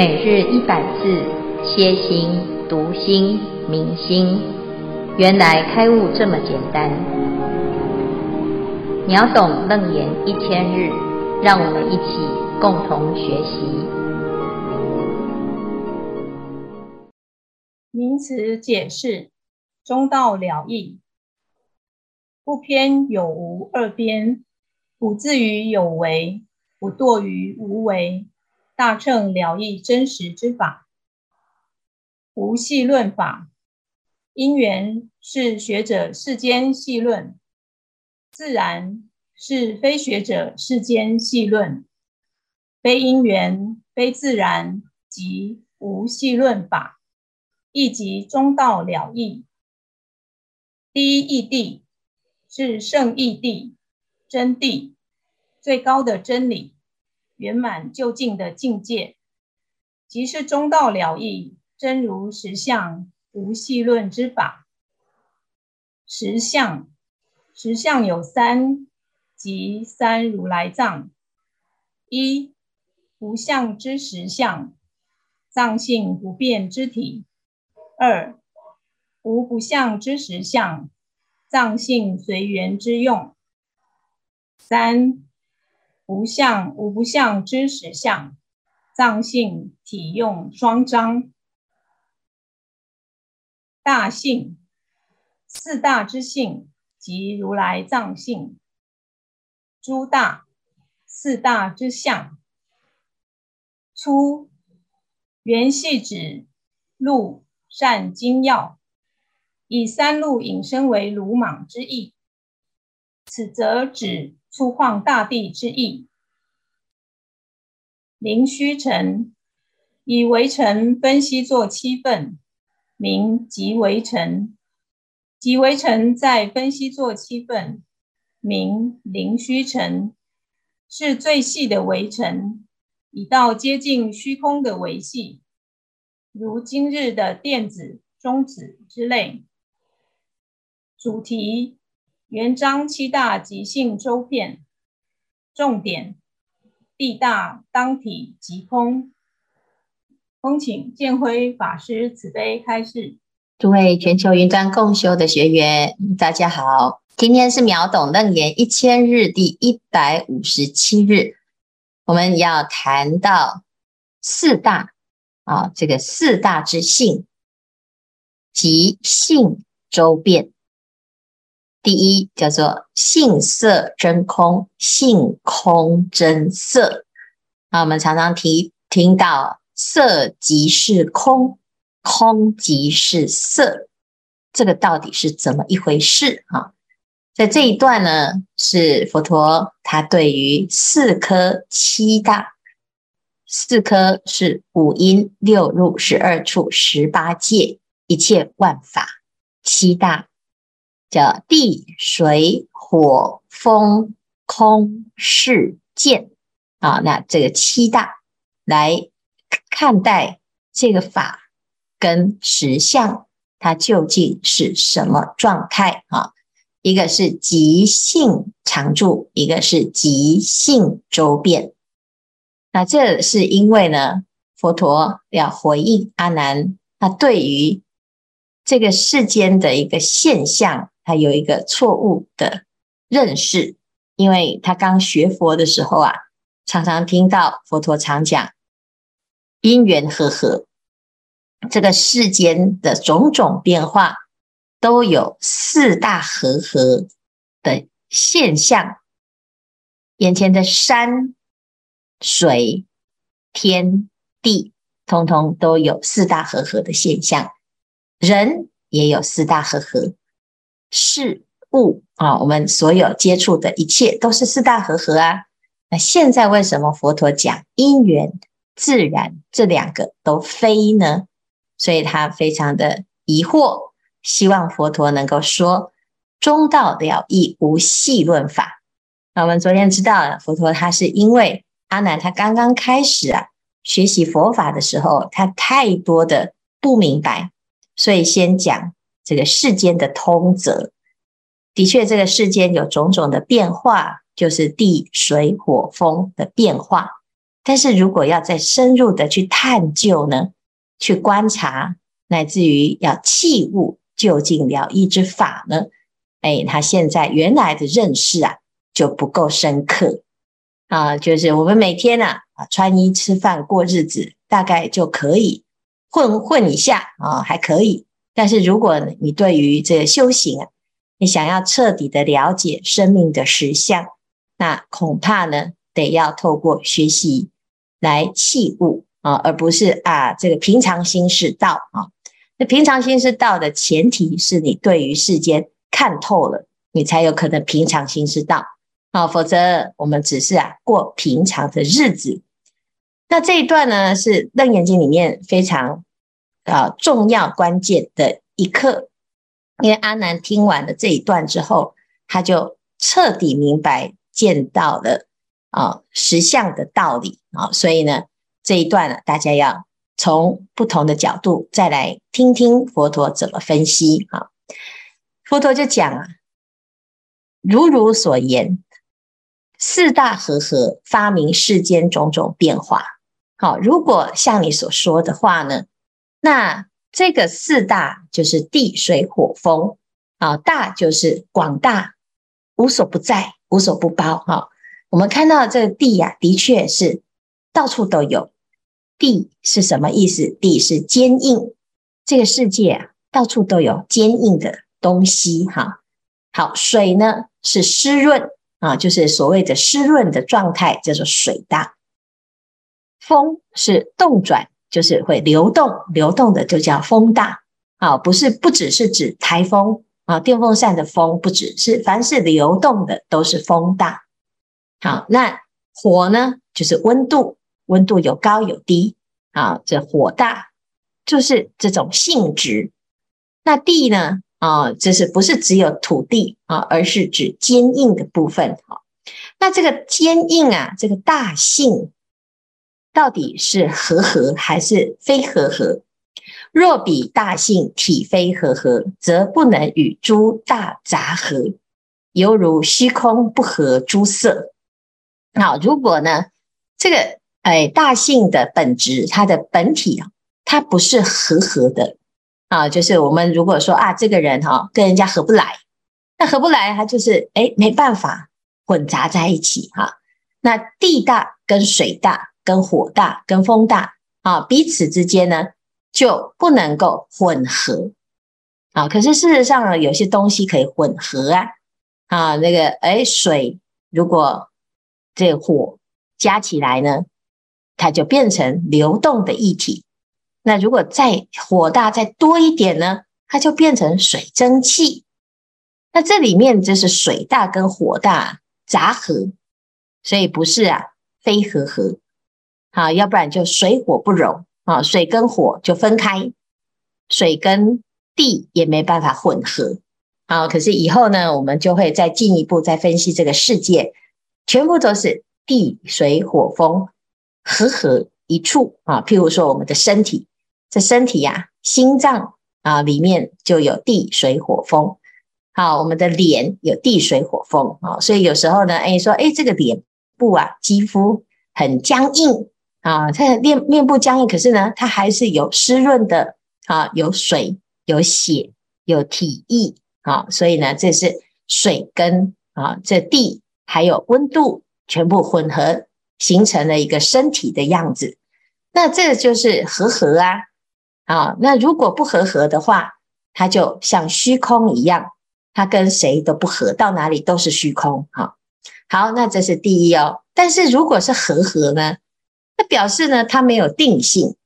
每日一百字，歇心、读心、明心，原来开悟这么简单。秒懂楞严一千日，让我们一起共同学习。名词解释：中道了义，不偏有无二边，不自于有为，不堕于无为。大乘了义真实之法，无系论法。因缘是学者世间系论，自然是非学者世间系论。非因缘，非自然，即无系论法，亦即中道了义。第一义谛是圣义谛，真谛，最高的真理。圆满究竟的境界，即是中道了义，真如实相，无戏论之法。实相，实相有三，即三如来藏：一、无相之实相，藏性不变之体；二、无不相之实相，藏性随缘之用；三、无相无不相之实相，藏性体用双彰。大性，四大之性，即如来藏性。诸大，四大之相。粗，原系指路善精要，以三路引申为鲁莽之意。此则指。粗犷大地之意，嶙虚尘，以微尘分析作七分，名即微尘。即微尘再分析作七分，名嶙虚尘，是最细的微尘，已到接近虚空的微细，如今日的电子、中子之类。主题。元章七大即性周遍，重点地大当体即空。恭请建辉法师慈悲开示。诸位全球云端共修的学员，大家好，今天是秒懂楞严一千日第一百五十七日，我们要谈到四大啊，这个四大之性，即性周遍。第一叫做性色真空，性空真色。啊，我们常常提听到色即是空，空即是色，这个到底是怎么一回事？啊，在这一段呢，是佛陀他对于四科七大，四科是五阴六入十二处十八界一切万法，七大。叫地水火风空世见啊，那这个七大来看待这个法跟实相，它究竟是什么状态啊？一个是即性常住，一个是即性周遍。那这是因为呢，佛陀要回应阿难，他对于这个世间的一个现象。他有一个错误的认识，因为他刚学佛的时候啊，常常听到佛陀常讲因缘和合，这个世间的种种变化都有四大和合的现象，眼前的山水天地，通通都有四大和合的现象，人也有四大和合。事物啊，我们所有接触的一切都是四大和合啊。那现在为什么佛陀讲因缘自然这两个都非呢？所以他非常的疑惑，希望佛陀能够说中道了义无戏论法。那我们昨天知道了，佛陀他是因为阿难他刚刚开始啊学习佛法的时候，他太多的不明白，所以先讲。这个世间的通则，的确，这个世间有种种的变化，就是地水火风的变化。但是如果要再深入的去探究呢，去观察，乃至于要器物究竟了义之法呢，哎，他现在原来的认识啊就不够深刻啊，就是我们每天啊啊穿衣吃饭过日子，大概就可以混混一下啊，还可以。但是如果你对于这个修行啊，你想要彻底的了解生命的实相，那恐怕呢，得要透过学习来契悟啊，而不是啊这个平常心是道啊。那平常心是道的前提是你对于世间看透了，你才有可能平常心是道啊。否则我们只是啊过平常的日子。那这一段呢，是《楞严经》里面非常啊重要关键的一刻，因为阿难听完了这一段之后，他就彻底明白见到了。啊，实相的道理啊，所以呢，这一段呢，大家要从不同的角度再来听听佛陀怎么分析啊。佛陀就讲啊，如汝所言，四大和合发明世间种种变化。好，如果像你所说的话呢，那这个四大就是地水火风啊，大就是广大，无所不在，无所不包哈。我们看到这个地呀、啊，的确是到处都有。地是什么意思？地是坚硬。这个世界啊，到处都有坚硬的东西。哈，好，水呢是湿润啊，就是所谓的湿润的状态，叫做水大。风是动转，就是会流动，流动的就叫风大。啊，不是，不只是指台风啊，电风扇的风不只是，凡是流动的都是风大。好，那火呢？就是温度，温度有高有低。啊，这火大就是这种性质。那地呢？啊，这是不是只有土地啊？而是指坚硬的部分。好，那这个坚硬啊，这个大性到底是和合还是非和合？若彼大性体非和合，则不能与诸大杂合，犹如虚空不合诸色。好，如果呢，这个哎大性的本质，它的本体啊，它不是和合的啊，就是我们如果说啊，这个人哈、跟人家合不来，那合不来，他就是哎没办法混杂在一起哈、那地大跟水大跟火大跟风大啊，彼此之间呢就不能够混合啊。可是事实上呢，有些东西可以混合啊啊，那个哎水如果这火加起来呢，它就变成流动的液体。那如果再火大再多一点呢，它就变成水蒸气。那这里面就是水大跟火大杂合，所以不是啊，非和合。好，要不然就水火不容啊，水跟火就分开，水跟地也没办法混合。好，可是以后呢，我们就会再进一步再分析这个世界。全部都是地水火风合合一处啊！譬如说我们的身体，这身体呀、啊，心脏啊里面就有地水火风。好，我们的脸有地水火风啊，所以有时候呢，哎，说哎，这个脸部啊，肌肤很僵硬啊，它的面面部僵硬，可是呢，它还是有湿润的啊，有水、有血、有体液啊，所以呢，这是水跟啊这地。还有温度全部混合，形成了一个身体的样子。那这就是和合啊！啊，那如果不和合的话，它就像虚空一样，它跟谁都不合，到哪里都是虚空。好，好，那这是第一哦。但是如果是和合呢？那表示呢，它没有定性。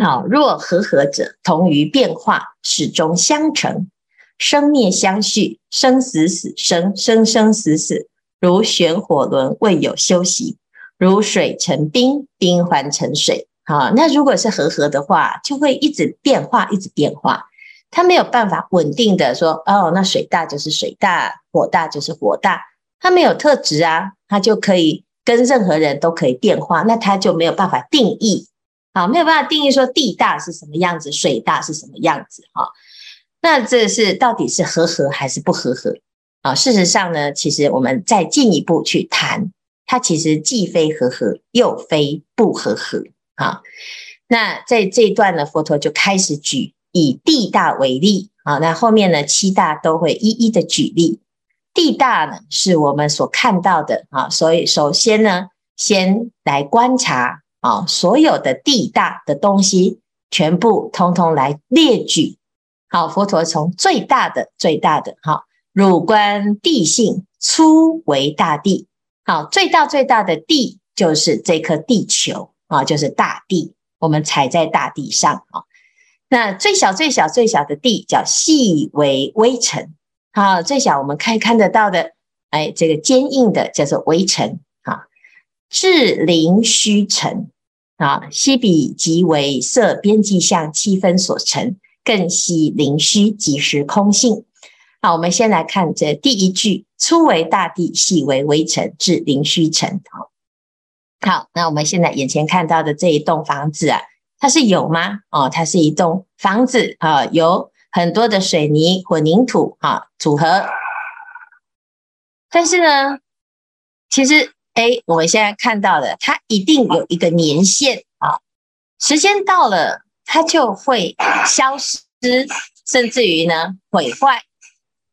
好，若和合者，同于变化，始终相成，生灭相续，生死死生，生生死死。如旋火轮未有休息，如水成冰，冰还成水。好，那如果是和合的话，就会一直变化，一直变化。它没有办法稳定的说，哦，那水大就是水大，火大就是火大，它没有特质啊，它就可以跟任何人都可以变化，那它就没有办法定义。好，没有办法定义说地大是什么样子，水大是什么样子。哈，那这是到底是和合还是不和合？啊，事实上呢，其实我们再进一步去谈，它其实既非和合，又非不和合啊。那在这一段呢，佛陀就开始举以地大为例啊。那后面呢，七大都会一一的举例。地大呢，是我们所看到的啊，所以首先呢，先来观察啊，所有的地大的东西，全部通通来列举。好，佛陀从最大的最大的哈，汝观地性，粗为大地。好，最大最大的地就是这颗地球啊，就是大地，我们踩在大地上啊。那最小最小最小的地叫细为微尘。好，最小我们可以看得到的，哎，这个坚硬的叫做微尘啊。至灵虚尘啊，悉彼即为色边际相七分所成，更悉灵虚即时空性。好，我们先来看这第一句：粗为大地，细为微尘，至灵虚尘。好，好，那我们现在眼前看到的这一栋房子啊，它是有吗？哦，它是一栋房子啊，有。很多的水泥混凝土啊组合，但是呢，其实哎，我们现在看到的，它一定有一个年限啊，时间到了，它就会消失，甚至于呢毁坏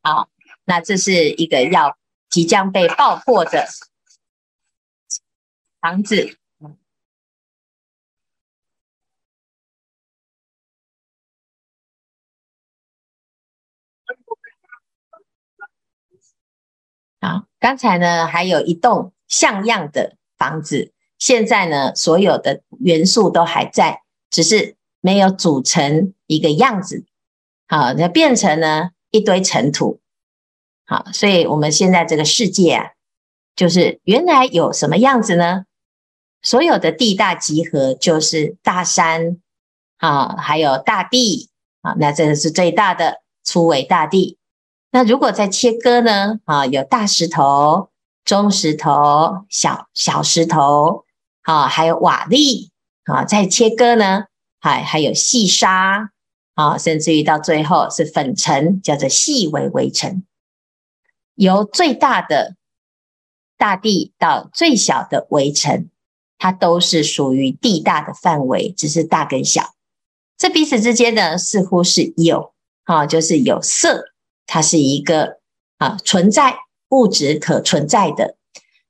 啊。那这是一个要即将被爆破的房子。刚才呢还有一栋像样的房子，现在呢所有的元素都还在，只是没有组成一个样子。好，那变成了一堆尘土。好，所以我们现在这个世界啊，就是原来有什么样子呢？所有的地大集合就是大山啊，还有大地啊，那这个是最大的粗为大地。那如果在切割呢？啊，有大石头、中石头、小小石头，啊，还有瓦砾，啊，再切割呢？还还有细沙，啊，甚至于到最后是粉尘，叫做细微微尘。由最大的大地到最小的微尘，它都是属于地大的范围，只是大跟小。这彼此之间呢，似乎是有，啊，就是有色。它是一个啊存在物质可存在的，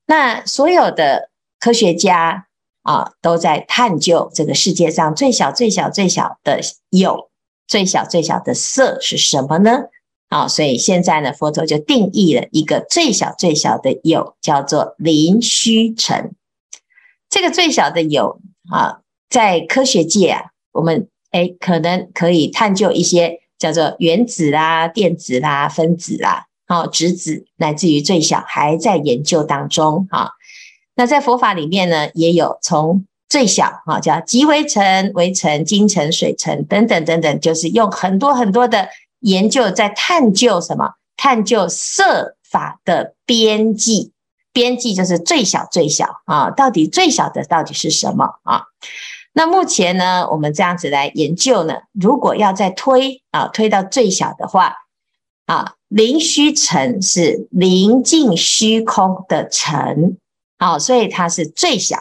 那所有的科学家啊都在探究这个世界上最小最小最小的有，最小最小的色是什么呢？啊，所以现在呢，佛陀就定义了一个最小最小的有，叫做灵虚尘。这个最小的有啊，在科学界啊，我们诶可能可以探究一些。叫做原子啦、电子啦、分子啦，好，质子，乃至于最小还在研究当中啊。那在佛法里面呢，也有从最小啊，叫极微尘、微尘、金尘、水尘等等等等，就是用很多很多的研究在探究什么？探究色法的边际，边际就是最小最小啊，到底最小的到底是什么啊？那目前呢，我们这样子来研究呢，如果要再推啊，推到最小的话啊，灵虚尘是临近虚空的尘，好，所以它是最小。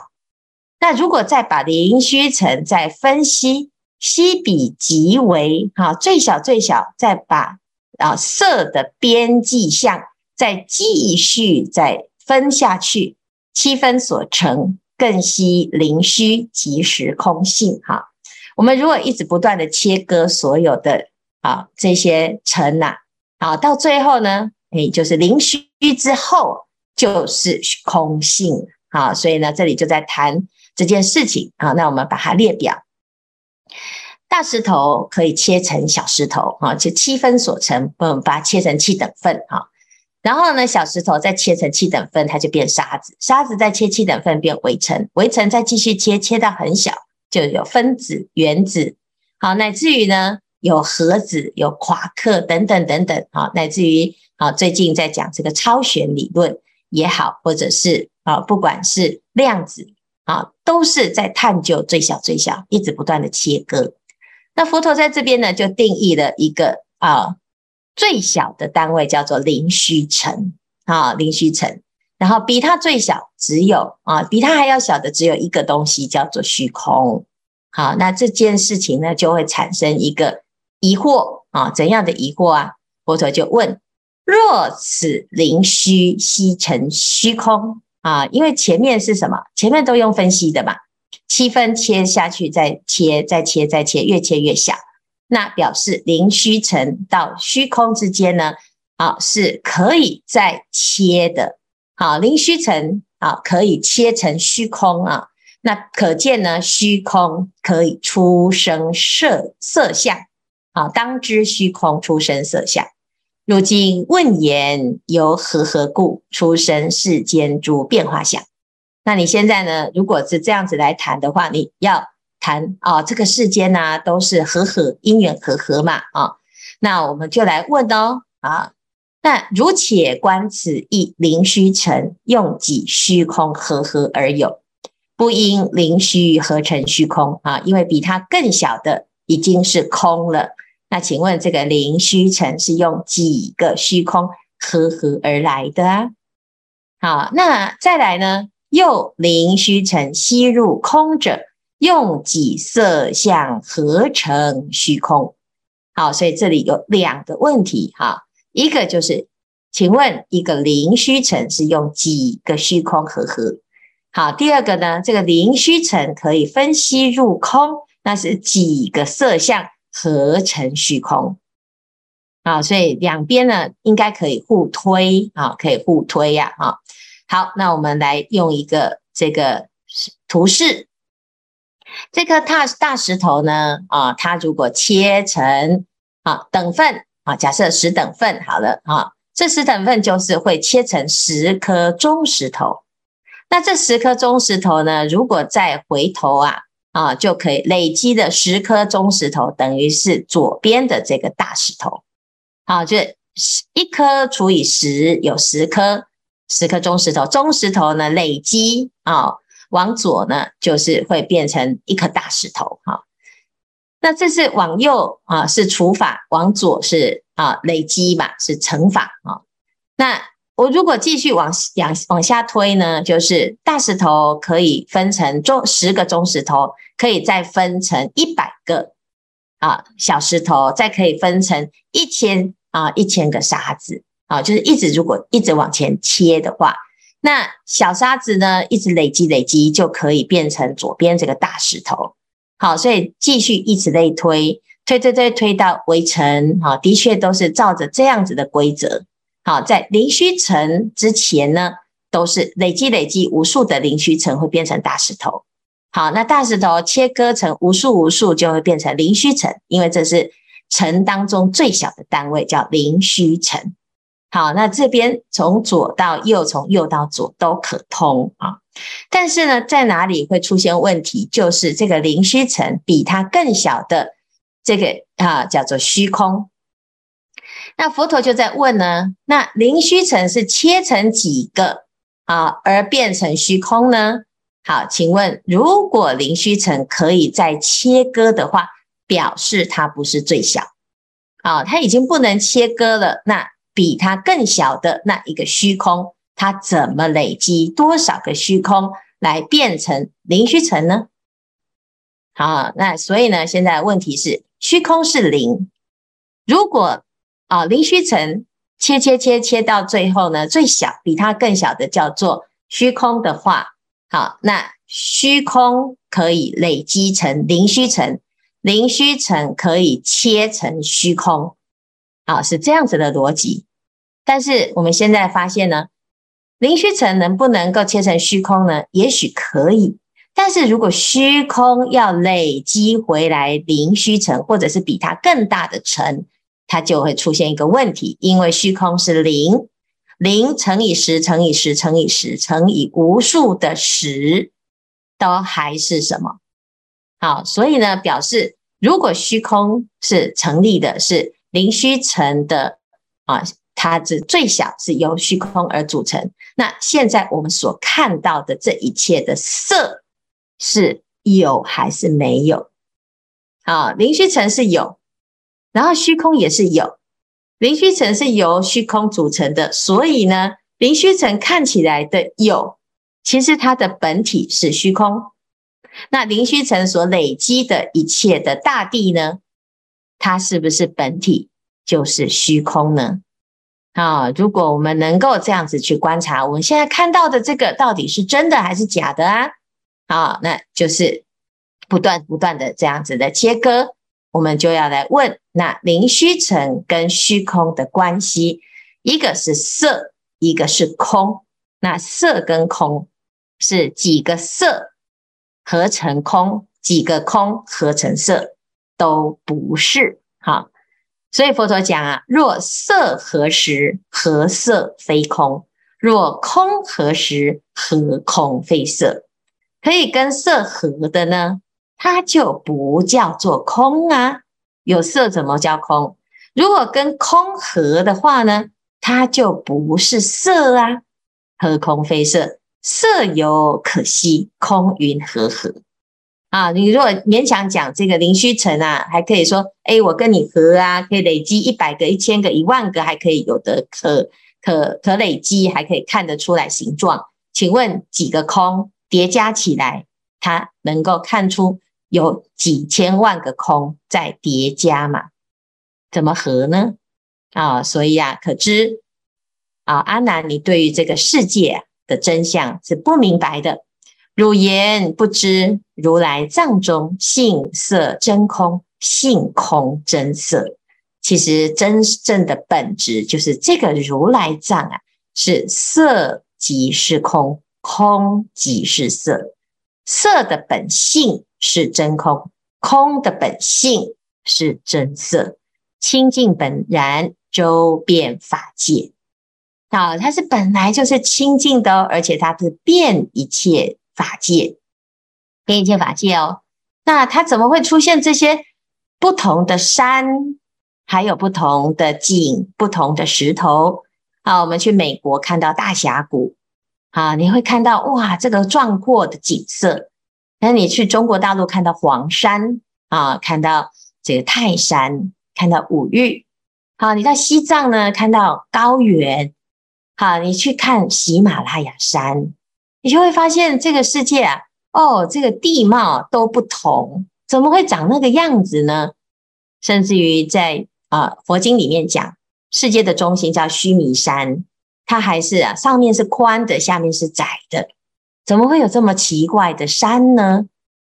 那如果再把灵虚尘再分析，悉彼即为啊，最小最小，再把啊色的边际相再继续再分下去，七分所成。更悉灵虚即时空性。哈，我们如果一直不断的切割所有的啊这些尘呐，啊到最后呢，诶就是灵虚之后就是空性。啊，所以呢这里就在谈这件事情。啊，那我们把它列表，大石头可以切成小石头啊，就七分所成，我们把它切成七等份。哈。然后呢，小石头再切成七等份，它就变沙子；沙子再切七等份，变微尘；微尘再继续切，切到很小，就有分子、原子。好，乃至于呢，有核子、有夸克等等等等。好，乃至于好，最近在讲这个超弦理论也好，或者是啊，不管是量子啊，都是在探究最小最小，一直不断的切割。那佛陀在这边呢，就定义了一个啊。最小的单位叫做零虚尘啊，零虚尘，然后比它最小只有啊，比它还要小的只有一个东西，叫做虚空。好，那这件事情呢，就会产生一个疑惑啊，怎样的疑惑啊？佛陀就问：若此灵虚悉成虚空啊？因为前面是什么？前面都用分析的嘛，七分切下去，再切，再切，再切，越切越小。那表示灵虚尘到虚空之间呢，啊，是可以再切的。好，灵虚尘啊，可以切成虚空啊。那可见呢，虚空可以出生色色相。啊，当知虚空出生色相。如今问言，由何何故出生世间诸变化相？那你现在呢，如果是这样子来谈的话，你要。谈啊，这个世间呢、都是和和因缘和合嘛啊，那我们就来问哦啊，那如且观此一灵虚尘，用几虚空和合而有，不因灵虚合成虚空啊，因为比它更小的已经是空了。那请问这个灵虚尘是用几个虚空和合而来的啊？好，那再来呢，又灵虚尘吸入空者。用几色相合成虚空？好，所以这里有两个问题哈，一个就是，请问一个灵虚尘是用几个虚空和合？好，第二个呢，这个灵虚尘可以分析入空，那是几个色相合成虚空？好，所以两边呢应该可以互推啊，可以互推呀，哈。好，那我们来用一个这个图示。这颗大大石头呢，啊，它如果切成啊等份啊，假设十等份好了啊，这十等份就是会切成十颗中石头。那这十颗中石头呢，如果再回头啊啊，就可以累积的十颗中石头，等于是左边的这个大石头。好，就是一颗除以十，有十颗，十颗中石头。中石头呢，累积啊。往左呢，就是会变成一颗大石头哈。那这是往右啊，是除法；往左是啊累积嘛，是乘法啊。那我如果继续往往往下推呢，就是大石头可以分成中十个中石头，可以再分成一百个啊小石头，再可以分成一千啊一千个沙子啊，就是一直如果一直往前切的话。那小沙子呢，一直累积累积，就可以变成左边这个大石头。好，所以继续以此类推，推推推推到微尘。好，的确都是照着这样子的规则。好，在灵虚尘之前呢，都是累积累积无数的灵虚尘会变成大石头。好，那大石头切割成无数无数，就会变成灵虚尘，因为这是尘当中最小的单位，叫灵虚尘。好，那这边从左到右，从右到左都可通啊。但是呢，在哪里会出现问题？就是这个灵虚层比它更小的这个啊，叫做虚空。那佛陀就在问呢，那灵虚层是切成几个啊，而变成虚空呢？好，请问，如果灵虚层可以再切割的话，表示它不是最小啊，它已经不能切割了。那比它更小的那一个虚空，它怎么累积多少个虚空来变成零虚尘呢？好，那所以呢，现在问题是虚空是零，如果啊零虚尘切切切切到最后呢，最小比它更小的叫做虚空的话，好，那虚空可以累积成零虚尘，零虚尘可以切成虚空。啊，是这样子的逻辑，但是我们现在发现呢，灵虚尘能不能够切成虚空呢？也许可以，但是如果虚空要累积回来灵虚尘，或者是比它更大的尘，它就会出现一个问题，因为虚空是零，零乘以十乘以十乘以十乘以无数的十，都还是什么？好，所以呢，表示如果虚空是成立的，是。灵虚尘的啊，它是最小，是由虚空而组成。那现在我们所看到的这一切的色，是有还是没有？啊，灵虚尘是有，然后虚空也是有。灵虚尘是由虚空组成的，所以呢，灵虚尘看起来的有，其实它的本体是虚空。那灵虚尘所累积的一切的大地呢？它是不是本体就是虚空呢？啊，如果我们能够这样子去观察，我们现在看到的这个到底是真的还是假的啊？啊，那就是不断不断的这样子的切割，我们就要来问：那灵虚尘跟虚空的关系，一个是色，一个是空。那色跟空是几个色合成空，几个空合成色，都不是。好。所以佛陀讲啊，若色合实，何色非空？若空合实，何空非色？可以跟色合的呢，它就不叫做空啊。有色怎么叫空？如果跟空合的话呢，它就不是色啊。何空非色？色犹可惜，空云何合？啊，你如果勉强讲这个灵虚尘啊，还可以说，哎，我跟你合啊，可以累积一百个、一千个、一万个，还可以有的可可可累积，还可以看得出来形状。请问几个空叠加起来，它能够看出有几千万个空在叠加吗？怎么合呢？啊，所以啊，可知啊，阿难，你对于这个世界的真相是不明白的。汝言不知如来藏中性色真空，性空真色。其实真正的本质就是这个如来藏啊，是色即是空，空即是色。色的本性是真空，空的本性是真色。清净本然，周遍法界。啊，它是本来就是清净的，而且它是遍一切。法界，遍一切法界哦。那它怎么会出现这些不同的山，还有不同的景、不同的石头？啊，我们去美国看到大峡谷，啊，你会看到哇，这个壮阔的景色。那你去中国大陆看到黄山，啊，看到这个泰山，看到五岳。好，你到西藏呢，看到高原。好，你去看喜马拉雅山。你就会发现这个世界啊，哦，这个地貌都不同，怎么会长那个样子呢？甚至于在啊、佛经里面讲，世界的中心叫须弥山，它还是啊上面是宽的，下面是窄的，怎么会有这么奇怪的山呢？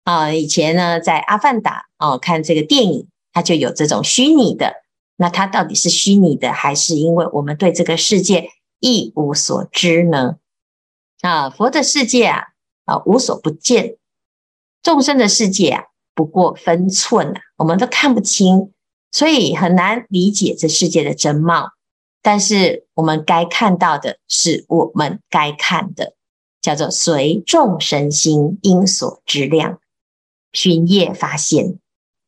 啊、以前呢在阿凡达哦看这个电影，它就有这种虚拟的，那它到底是虚拟的，还是因为我们对这个世界一无所知呢？啊，佛的世界啊，啊无所不见；众生的世界啊，不过分寸啊，我们都看不清，所以很难理解这世界的真貌。但是我们该看到的是我们该看的，叫做随众生心应所知量，寻业发现。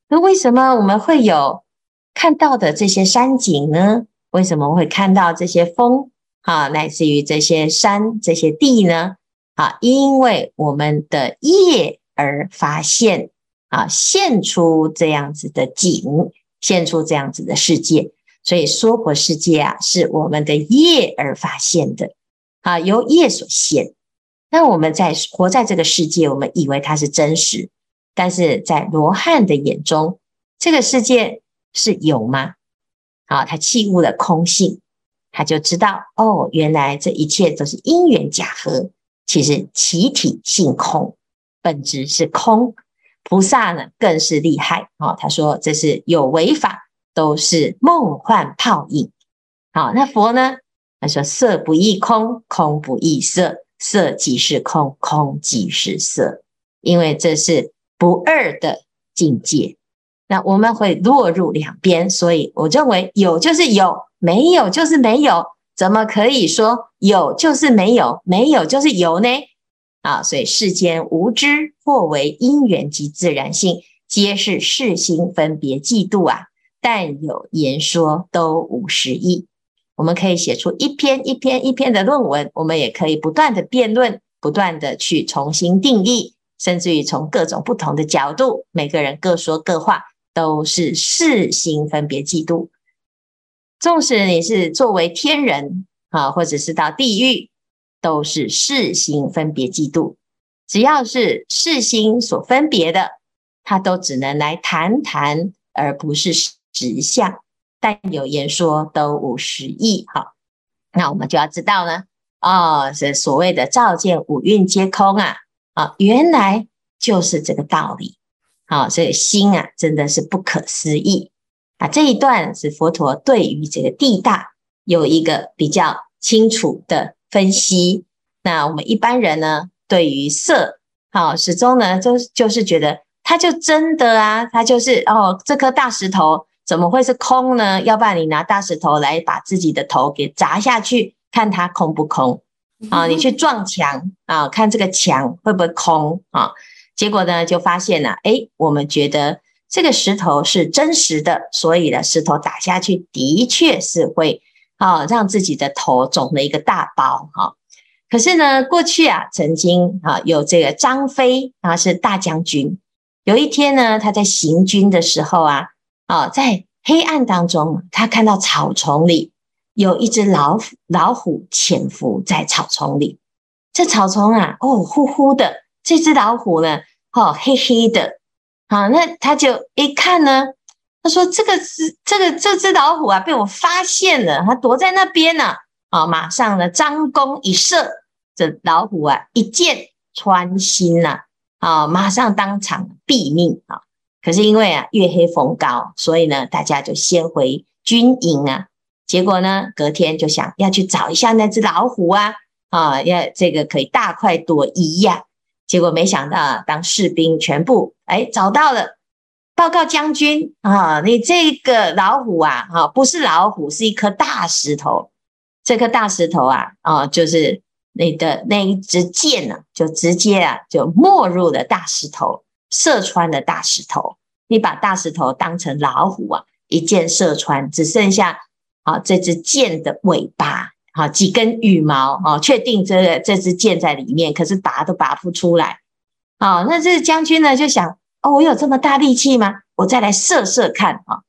那为什么我们会有看到的这些山景呢？为什么会看到这些风？啊，来自于这些山、这些地呢？啊，因为我们的业而发现，啊，现出这样子的景，现出这样子的世界。所以说婆世界啊，是我们的业而发现的，啊，由业所现。那我们在活在这个世界，我们以为它是真实，但是在罗汉的眼中，这个世界是有吗？啊，他契悟了空性。他就知道哦，原来这一切都是因缘假合，其实其体性空，本质是空。菩萨呢更是厉害哦，他说这是有为法，都是梦幻泡影。好，那佛呢？他说色不异空，空不异色，色即是空，空即是色，因为这是不二的境界。那我们会落入两边，所以我认为有就是有。没有就是没有，怎么可以说有就是没有，没有就是有呢？啊，所以世间无知，或为因缘及自然性，皆是世心分别计度啊。但有言说，都无实义。我们可以写出一篇一篇一篇的论文，我们也可以不断的辩论，不断的去重新定义，甚至于从各种不同的角度，每个人各说各话，都是世心分别计度。纵使你是作为天人啊，或者是到地狱都是识心分别嫉妒。只要是识心所分别的，它都只能来谈谈，而不是实相。但有言说都无实义。好，那我们就要知道呢，哦，是所谓的照见五蕴皆空啊，啊，原来就是这个道理。好，所以心啊，真的是不可思议。啊，这一段是佛陀对于这个地大有一个比较清楚的分析。那我们一般人呢，对于色，好，始终呢，就就是觉得它就真的啊，它就是哦，这颗大石头怎么会是空呢？要不然你拿大石头来把自己的头给砸下去，看它空不空啊？你去撞墙啊，看这个墙会不会空啊？结果呢，就发现了，诶，我们觉得。这个石头是真实的，所以呢，石头打下去的确是会啊，让自己的头肿了一个大包哈。可是呢，过去啊，曾经啊，有这个张飞啊，是大将军。有一天呢，他在行军的时候啊，啊，在黑暗当中，他看到草丛里有一只老虎，老虎潜伏在草丛里。这草丛啊，哦，呼呼的，这只老虎呢，哦，黑黑的。啊，那他就一看呢，他说：“这个是这个这只老虎啊，被我发现了，他躲在那边呢。”啊，马上呢，张弓一射，这老虎啊，一箭穿心呐，啊，马上当场毙命啊。可是因为啊，月黑风高，所以呢，大家就先回军营啊。结果呢，隔天就想要去找一下那只老虎啊，啊，要这个可以大快朵颐呀。结果没想到，当士兵全部哎找到了，报告将军啊，你这个老虎啊，啊不是老虎，是一颗大石头。这颗大石头啊，啊就是你的那一支箭呢，就直接啊就没入了大石头，射穿了大石头。你把大石头当成老虎啊，一箭射穿，只剩下啊这支箭的尾巴。好，几根羽毛哦，确定这个这支箭在里面，可是拔都拔不出来。好，那这将军呢就想，哦，我有这么大力气吗？我再来射射看啊。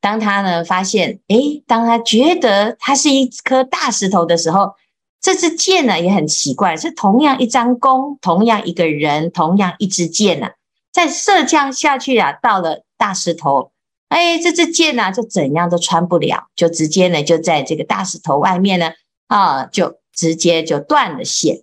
当他呢发现，诶，当他觉得它是一颗大石头的时候，这支箭呢也很奇怪，是同样一张弓，同样一个人，同样一支箭呢，在射降下去啊，到了大石头，哎，这支箭呢就怎样都穿不了，就直接呢就在这个大石头外面呢。啊，就直接就断了线。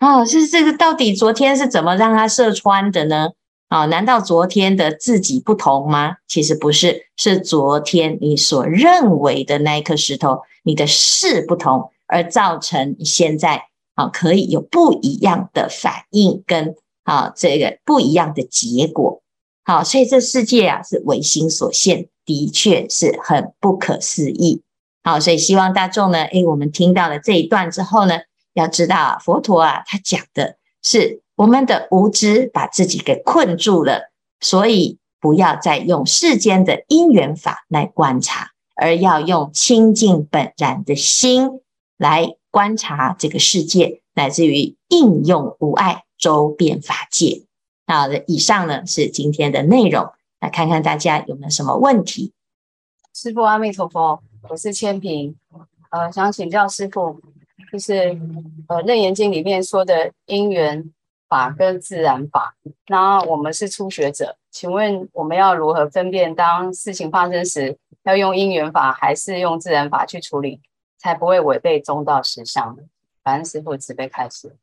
哦，是这个到底昨天是怎么让他射穿的呢？啊，难道昨天的自己不同吗？其实不是，是昨天你所认为的那一颗石头，你的事不同，而造成你现在啊可以有不一样的反应跟啊这个不一样的结果。好，所以这世界啊是唯心所现，的确是很不可思议。好，所以希望大众呢，诶，我们听到了这一段之后呢，要知道啊佛陀啊，他讲的是我们的无知把自己给困住了，所以不要再用世间的因缘法来观察，而要用清净本然的心来观察这个世界，乃至于应用无碍周遍法界。好的，以上呢是今天的内容，来看看大家有没有什么问题。师父阿弥陀佛。我是千平，呃，想请教师父，就是呃《楞严经》里面说的因缘法跟自然法，那我们是初学者，请问我们要如何分辨，当事情发生时，要用因缘法还是用自然法去处理，才不会违背中道实相呢？感恩师父慈悲开示，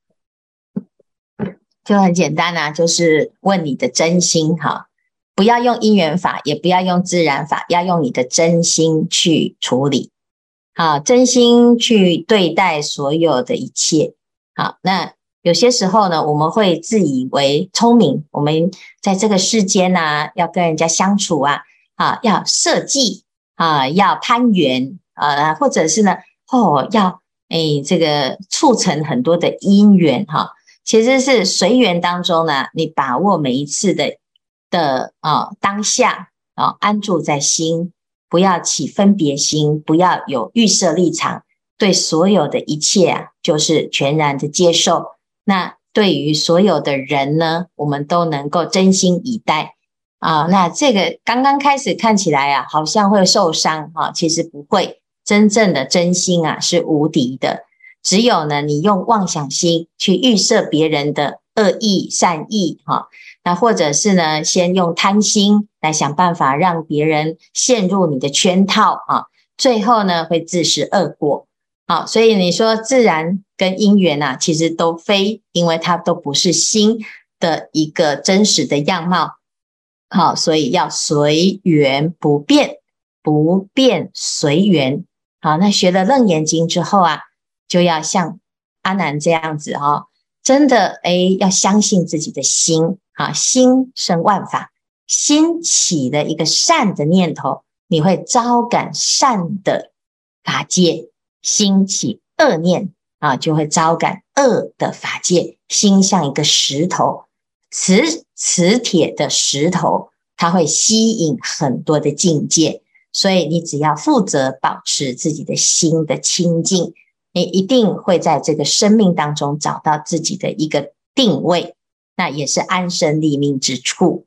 就很简单啊，就是问你的真心哈。不要用因缘法，也不要用自然法，要用你的真心去处理，好，真心去对待所有的一切。好，那有些时候呢，我们会自以为聪明，我们在这个世间呢、啊，要跟人家相处啊，啊，要设计啊，要攀援啊，或者是呢，哦，要诶，这个促成很多的因缘哈，其实是随缘当中呢，你把握每一次的。的啊，当下啊，安住在心，不要起分别心，不要有预设立场，对所有的一切啊，就是全然的接受。那对于所有的人呢，我们都能够真心以待啊。那这个刚刚开始看起来啊，好像会受伤啊，其实不会。真正的真心啊，是无敌的。只有呢，你用妄想心去预设别人的恶意、善意，哈，那或者是呢，先用贪心来想办法让别人陷入你的圈套啊，最后呢，会自食恶果。好，所以你说自然跟因缘啊，其实都非，因为它都不是心的一个真实的样貌。好，所以要随缘不变，不变随缘。好，那学了《楞严经》之后啊，就要像阿难这样子哈、真的诶，要相信自己的心啊，心生万法，心起的一个善的念头，你会招感善的法界。心起恶念啊，就会招感恶的法界。心像一个石头，磁磁铁的石头，它会吸引很多的境界。所以你只要负责保持自己的心的清净，你一定会在这个生命当中找到自己的一个定位，那也是安身立命之处。